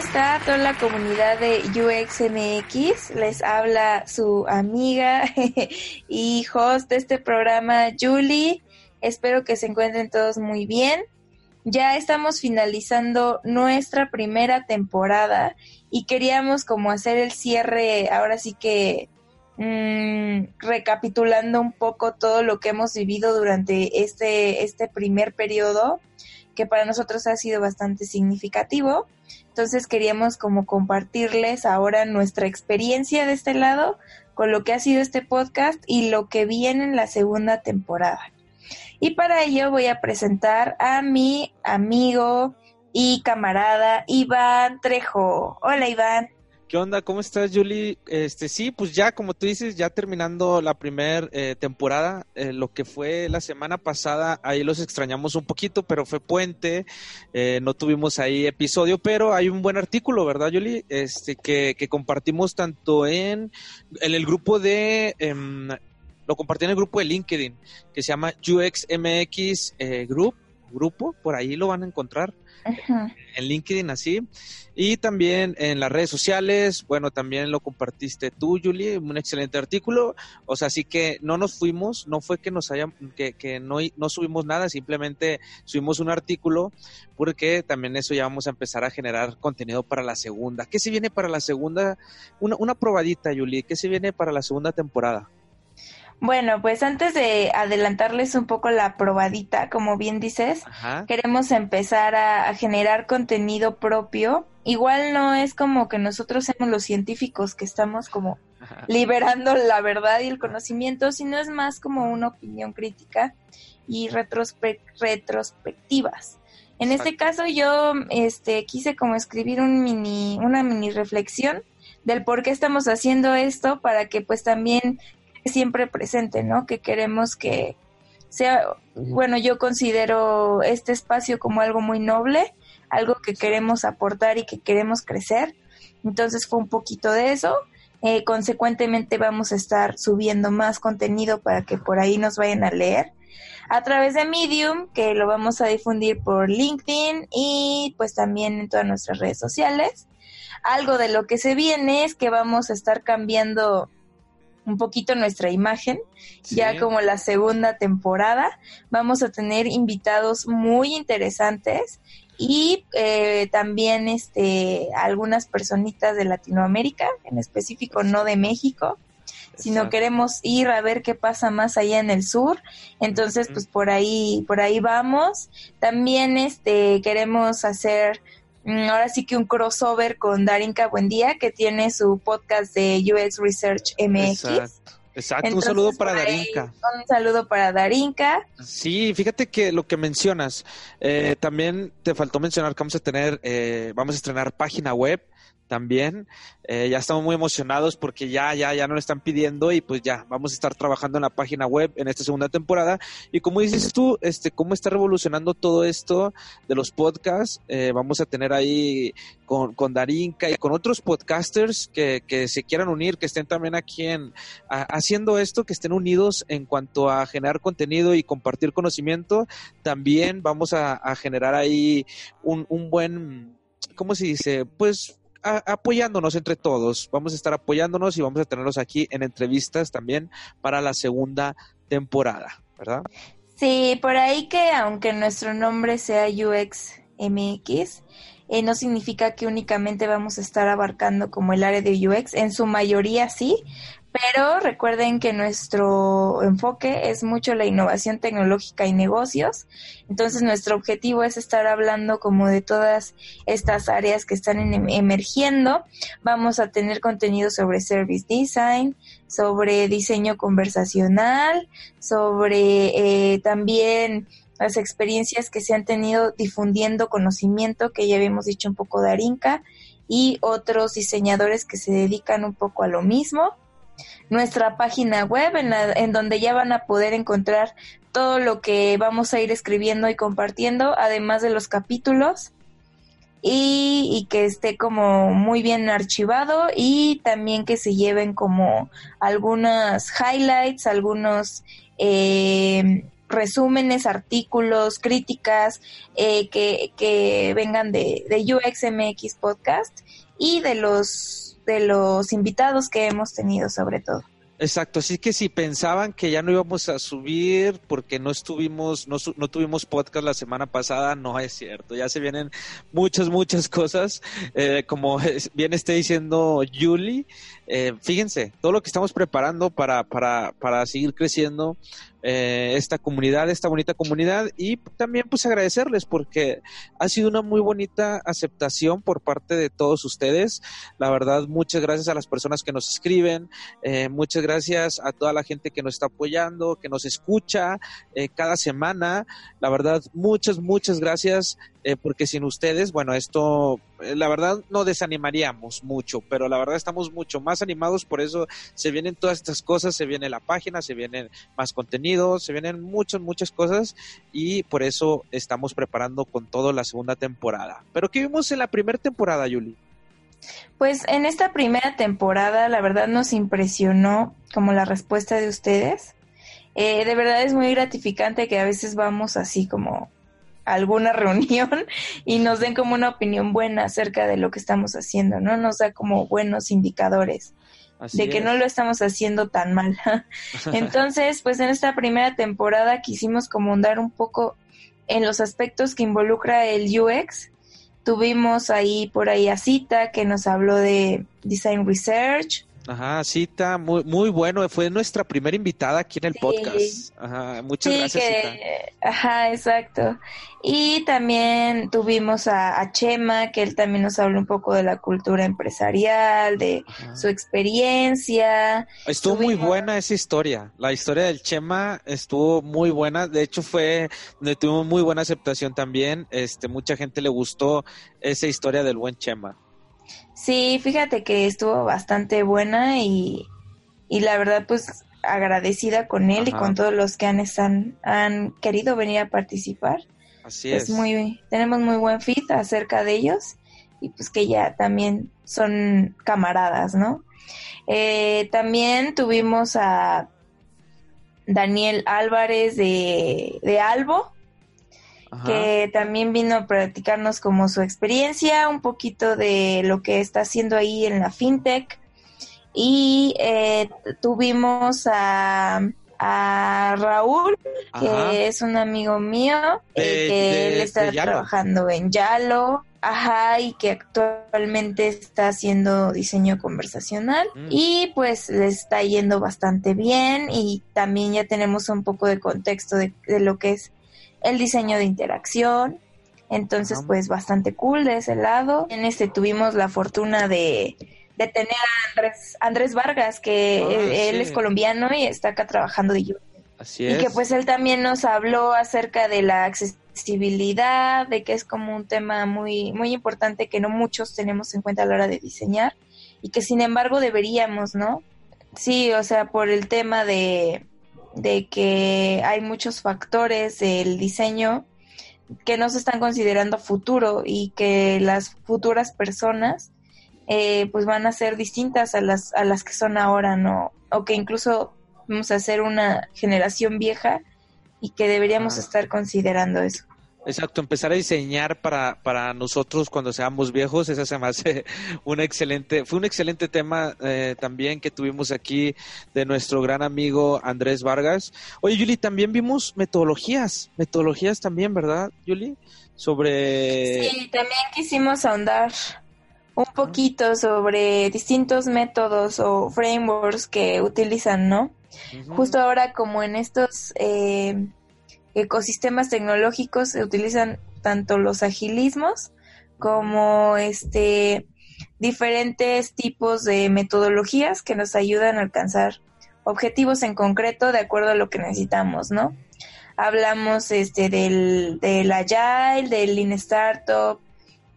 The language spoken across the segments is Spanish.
Está toda la comunidad de UXMX? Les habla su amiga y host de este programa, Julie. Espero que se encuentren todos muy bien. Ya estamos finalizando nuestra primera temporada y queríamos como hacer el cierre, ahora sí que mm, recapitulando un poco todo lo que hemos vivido durante este, este primer periodo que para nosotros ha sido bastante significativo. Entonces queríamos como compartirles ahora nuestra experiencia de este lado con lo que ha sido este podcast y lo que viene en la segunda temporada. Y para ello voy a presentar a mi amigo y camarada Iván Trejo. Hola Iván. ¿Qué onda? ¿Cómo estás, Julie? Este, sí, pues ya, como tú dices, ya terminando la primera eh, temporada, eh, lo que fue la semana pasada, ahí los extrañamos un poquito, pero fue puente, eh, no tuvimos ahí episodio, pero hay un buen artículo, ¿verdad, Julie? Este, que, que compartimos tanto en, el grupo de, em, lo compartí en el grupo de LinkedIn, que se llama UXMX Group, grupo, por ahí lo van a encontrar en LinkedIn así. Y también en las redes sociales, bueno, también lo compartiste tú, Julie, un excelente artículo. O sea, así que no nos fuimos, no fue que nos hayan, que, que no, no subimos nada, simplemente subimos un artículo, porque también eso ya vamos a empezar a generar contenido para la segunda. ¿Qué se viene para la segunda? Una, una probadita, Julie, ¿qué se viene para la segunda temporada? Bueno, pues antes de adelantarles un poco la probadita, como bien dices, queremos empezar a, generar contenido propio. Igual no es como que nosotros seamos los científicos que estamos como liberando la verdad y el conocimiento, sino es más como una opinión crítica y retrospectivas. En este caso yo este, quise como escribir un mini, una mini reflexión del por qué estamos haciendo esto para que pues también siempre presente, ¿no? Que queremos que sea, bueno, yo considero este espacio como algo muy noble, algo que queremos aportar y que queremos crecer. Entonces fue un poquito de eso. Eh, consecuentemente vamos a estar subiendo más contenido para que por ahí nos vayan a leer a través de Medium, que lo vamos a difundir por LinkedIn y pues también en todas nuestras redes sociales. Algo de lo que se viene es que vamos a estar cambiando un poquito nuestra imagen, ya como la segunda temporada. Vamos a tener invitados muy interesantes y eh, también este, algunas personitas de Latinoamérica, en específico no de México, sino queremos ir a ver qué pasa más allá en el sur. Entonces, pues por ahí, por ahí vamos. También este, queremos hacer ahora sí que un crossover con Darinka Buendía, que tiene su podcast de UX Research MX. Exacto. un saludo para Darinka. Un saludo para Darinka. Sí, fíjate que lo que mencionas, eh, también te faltó mencionar que vamos a tener, eh, vamos a estrenar página web también. Eh, ya estamos muy emocionados porque ya, ya, ya nos lo están pidiendo y pues ya, vamos a estar trabajando en la página web en esta segunda temporada. Y como dices tú, este, cómo está revolucionando todo esto de los podcasts, eh, vamos a tener ahí con, con Darinka y con otros podcasters que, que se quieran unir, que estén también aquí en, haciendo esto, que estén unidos en cuanto a generar contenido y compartir conocimiento. También vamos a, a generar ahí un, un buen, ¿cómo se dice? Pues apoyándonos entre todos. Vamos a estar apoyándonos y vamos a tenerlos aquí en entrevistas también para la segunda temporada, ¿verdad? Sí, por ahí que aunque nuestro nombre sea UXMX, eh, no significa que únicamente vamos a estar abarcando como el área de UX, en su mayoría sí, pero recuerden que nuestro enfoque es mucho la innovación tecnológica y negocios. Entonces nuestro objetivo es estar hablando como de todas estas áreas que están emergiendo. Vamos a tener contenido sobre service design, sobre diseño conversacional, sobre eh, también las experiencias que se han tenido difundiendo conocimiento, que ya habíamos dicho un poco de Arinca, y otros diseñadores que se dedican un poco a lo mismo nuestra página web en, en donde ya van a poder encontrar todo lo que vamos a ir escribiendo y compartiendo, además de los capítulos. Y, que esté como muy bien archivado y también que se lleven como algunas highlights, algunos eh, resúmenes, artículos, críticas eh, que, que vengan de, de UXMX Podcast y de los de los invitados que hemos tenido sobre todo. Exacto, así que si pensaban que ya no íbamos a subir porque no estuvimos, no, no, tuvimos podcast la semana pasada, no es cierto, ya se vienen muchas, muchas cosas, eh, como bien esté diciendo Julie, eh, fíjense, todo lo que estamos preparando para, para, para seguir creciendo, eh, esta comunidad, esta bonita comunidad y también pues agradecerles porque ha sido una muy bonita aceptación por parte de todos ustedes. La verdad, muchas gracias a las personas que nos escriben, eh, muchas gracias a toda la gente que nos está apoyando, que nos escucha cada semana. La verdad, muchas, muchas gracias. Eh, porque sin ustedes, bueno, esto, eh, la verdad, no desanimaríamos mucho, pero la verdad estamos mucho más animados, por eso se vienen todas estas cosas, se viene la página, se vienen más contenidos, se vienen muchas, muchas cosas y por eso estamos preparando con todo la segunda temporada. Pero ¿qué vimos en la primera temporada, Yuli? Pues en esta primera temporada, la verdad nos impresionó como la respuesta de ustedes. Eh, de verdad es muy gratificante que a veces vamos así como alguna reunión y nos den como una opinión buena acerca de lo que estamos haciendo, ¿no? Nos da como buenos indicadores de que no lo estamos haciendo tan mal. Entonces, pues en esta primera temporada quisimos como andar un poco en los aspectos que involucra el UX. Tuvimos ahí por ahí a Cita que nos habló de Design Research, Ajá, Cita, muy, muy bueno. Fue nuestra primera invitada aquí en el podcast. Ajá, muchas gracias, Cita. Ajá, exacto. Y también tuvimos a, Chema, que él también nos habló un poco de la cultura empresarial, de su experiencia. Estuvo muy buena esa historia. La historia del Chema estuvo muy buena. De hecho, fue, tuvo muy buena aceptación también. Este, mucha gente le gustó esa historia del buen Chema. Sí, fíjate que estuvo bastante buena y, y la verdad pues agradecida con él y con todos los que han, están, han querido venir a participar. Así pues es. Muy, tenemos muy buen fit acerca de ellos y pues que ya también son camaradas, ¿no? Eh, también tuvimos a Daniel Álvarez de, de Albo, que también vino a platicarnos como su experiencia, un poquito de lo que está haciendo ahí en la fintech. Y eh, tuvimos a, a Raúl, que es un amigo mío, eh, que él está trabajando en Yalo. Ajá, y que actualmente está haciendo diseño conversacional mm. y pues le está yendo bastante bien y también ya tenemos un poco de contexto de, de lo que es el diseño de interacción. Entonces, pues bastante cool de ese lado. En este tuvimos la fortuna de, de tener a Andrés, Andrés Vargas, que ah, él, es colombiano y está acá trabajando de Así es. Y que pues él también nos habló acerca de la accesibilidad, de que es como un tema muy, muy importante que no muchos tenemos en cuenta a la hora de diseñar y que sin embargo deberíamos, ¿no? Sí, o sea, por el tema de, de que hay muchos factores del diseño que no se están considerando futuro y que las futuras personas eh, pues van a ser distintas a las, a las que son ahora, ¿no? O que incluso vamos a ser una generación vieja y que deberíamos estar considerando eso. Exacto, empezar a diseñar para, para nosotros cuando seamos viejos, esa se me hace un excelente, fue un excelente tema eh, también que tuvimos aquí de nuestro gran amigo Andrés Vargas. Oye, Yuli, también vimos metodologías, metodologías también, ¿verdad, Yuli? Sobre... Sí, también quisimos ahondar un poquito sobre distintos métodos o frameworks que utilizan, ¿no? Justo ahora como en estos eh, ecosistemas tecnológicos se utilizan tanto los agilismos como este diferentes tipos de metodologías que nos ayudan a alcanzar objetivos en concreto de acuerdo a lo que necesitamos, ¿no? Hablamos este del, del Agile, del Lean Startup,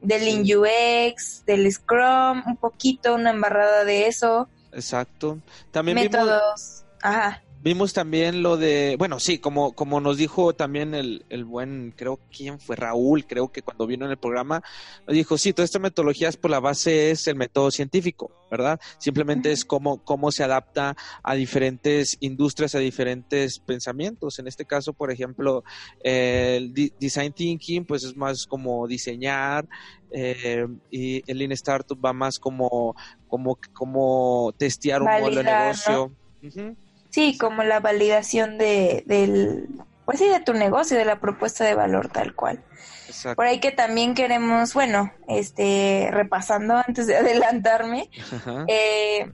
del Lean UX, del Scrum, un poquito, una embarrada de eso. Exacto. También métodos. Ajá. Vimos también lo de, bueno, sí, como, como nos dijo también el, el buen, creo, ¿quién fue? Raúl, creo que cuando vino en el programa, nos dijo, sí, toda esta metodología, por la base es el método científico, ¿verdad? Simplemente es cómo, cómo se adapta a diferentes industrias, a diferentes pensamientos. En este caso, por ejemplo, el design thinking, pues es más como diseñar, eh, y el Lean Startup va más como, como, como testear un modelo de negocio. Sí, como la validación de, del, pues sí, de tu negocio, de la propuesta de valor tal cual. Por ahí que también queremos, bueno, este, repasando antes de adelantarme, eh,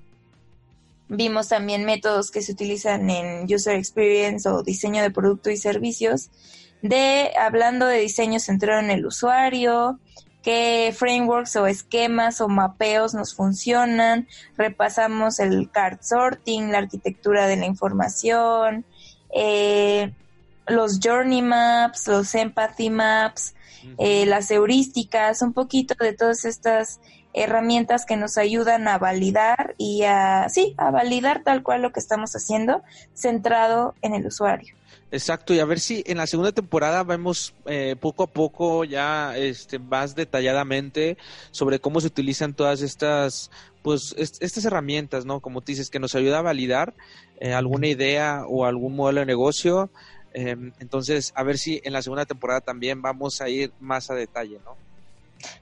vimos también métodos que se utilizan en user experience o diseño de producto y servicios, de hablando de diseño centrado en el usuario, qué frameworks o esquemas o mapeos nos funcionan, repasamos el card sorting, la arquitectura de la información, eh, los journey maps, los empathy maps, eh, las heurísticas, un poquito de todas estas herramientas que nos ayudan a validar y a, sí, a validar tal cual lo que estamos haciendo centrado en el usuario. Exacto, y a ver si en la segunda temporada vemos eh, poco a poco ya este, más detalladamente sobre cómo se utilizan todas estas, pues, estas herramientas, ¿no? Como tú dices, que nos ayuda a validar eh, alguna idea o algún modelo de negocio. Em, entonces, a ver si en la segunda temporada también vamos a ir más a detalle, ¿no?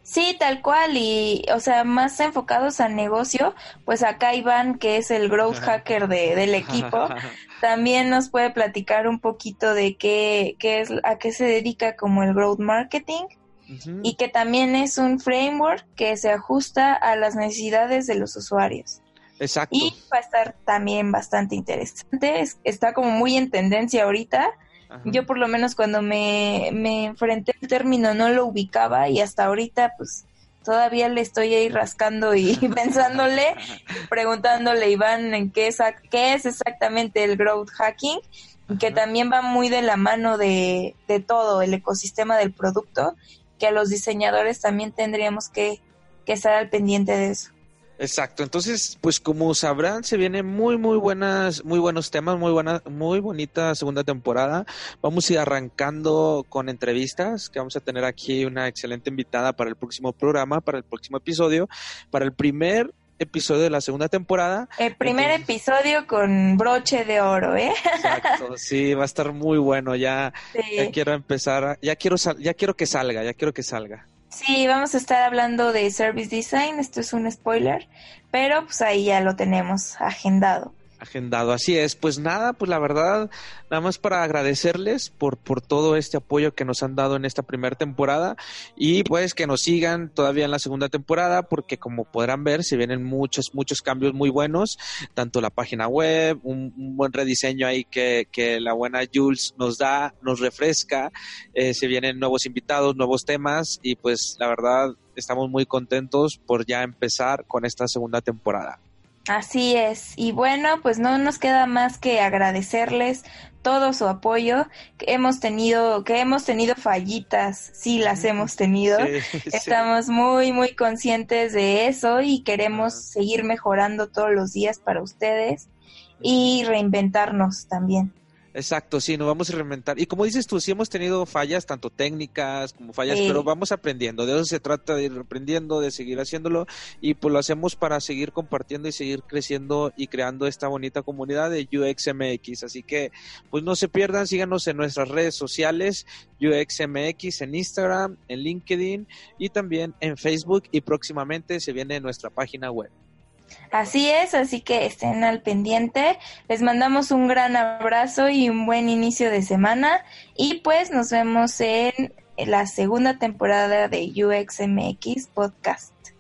Sí, tal cual, y o sea, más enfocados al negocio, pues acá Iván, que es el growth hacker de, del equipo, también nos puede platicar un poquito de qué, qué es, a qué se dedica como el growth marketing y que también es un framework que se ajusta a las necesidades de los usuarios. Exacto. Y va a estar también bastante interesante, está como muy en tendencia ahorita yo por lo menos cuando me, me enfrenté al término no lo ubicaba y hasta ahorita pues todavía le estoy ahí rascando y pensándole, preguntándole Iván en qué es, qué es exactamente el growth hacking, que también va muy de la mano de, de todo el ecosistema del producto, que a los diseñadores también tendríamos que, que estar al pendiente de eso. Exacto, entonces, pues como sabrán, se vienen muy, muy buenas, muy buenos temas, muy buena, muy bonita segunda temporada. Vamos a ir arrancando con entrevistas, que vamos a tener aquí una excelente invitada para el próximo programa, para el próximo episodio, para el primer episodio de la segunda temporada. El primer episodio con broche de oro, ¿eh? Exacto, sí, va a estar muy bueno. Ya, ya quiero empezar, ya quiero, ya quiero que salga, ya quiero que salga. Sí, vamos a estar hablando de Service Design, esto es un spoiler, pero pues ahí ya lo tenemos agendado agendado. Así es, pues nada, pues la verdad, nada más para agradecerles por, por todo este apoyo que nos han dado en esta primera temporada y pues que nos sigan todavía en la segunda temporada porque como podrán ver se vienen muchos, muchos cambios muy buenos, tanto la página web, un, buen rediseño ahí que, que, la buena Jules nos da, nos refresca, eh, se vienen nuevos invitados, nuevos temas y pues la verdad estamos muy contentos por ya empezar con esta segunda temporada. Así es. Y bueno, pues no nos queda más que agradecerles todo su apoyo. Que hemos tenido, que hemos tenido fallitas, sí las hemos tenido. Estamos muy, muy conscientes de eso y queremos seguir mejorando todos los días para ustedes y reinventarnos también. Exacto, sí, nos vamos a reinventar. Y como dices tú, sí hemos tenido fallas, tanto técnicas como fallas, pero vamos aprendiendo. De eso se trata, de ir aprendiendo, de seguir haciéndolo. Y pues lo hacemos para seguir compartiendo y seguir creciendo y creando esta bonita comunidad de UXMX. Así que, pues no se pierdan, síganos en nuestras redes sociales, UXMX en Instagram, en LinkedIn y también en Facebook. Y próximamente se viene nuestra página web. Así es, así que estén al pendiente. Les mandamos un gran abrazo y un buen inicio de semana. Y pues nos vemos en la segunda temporada de UXMX Podcast.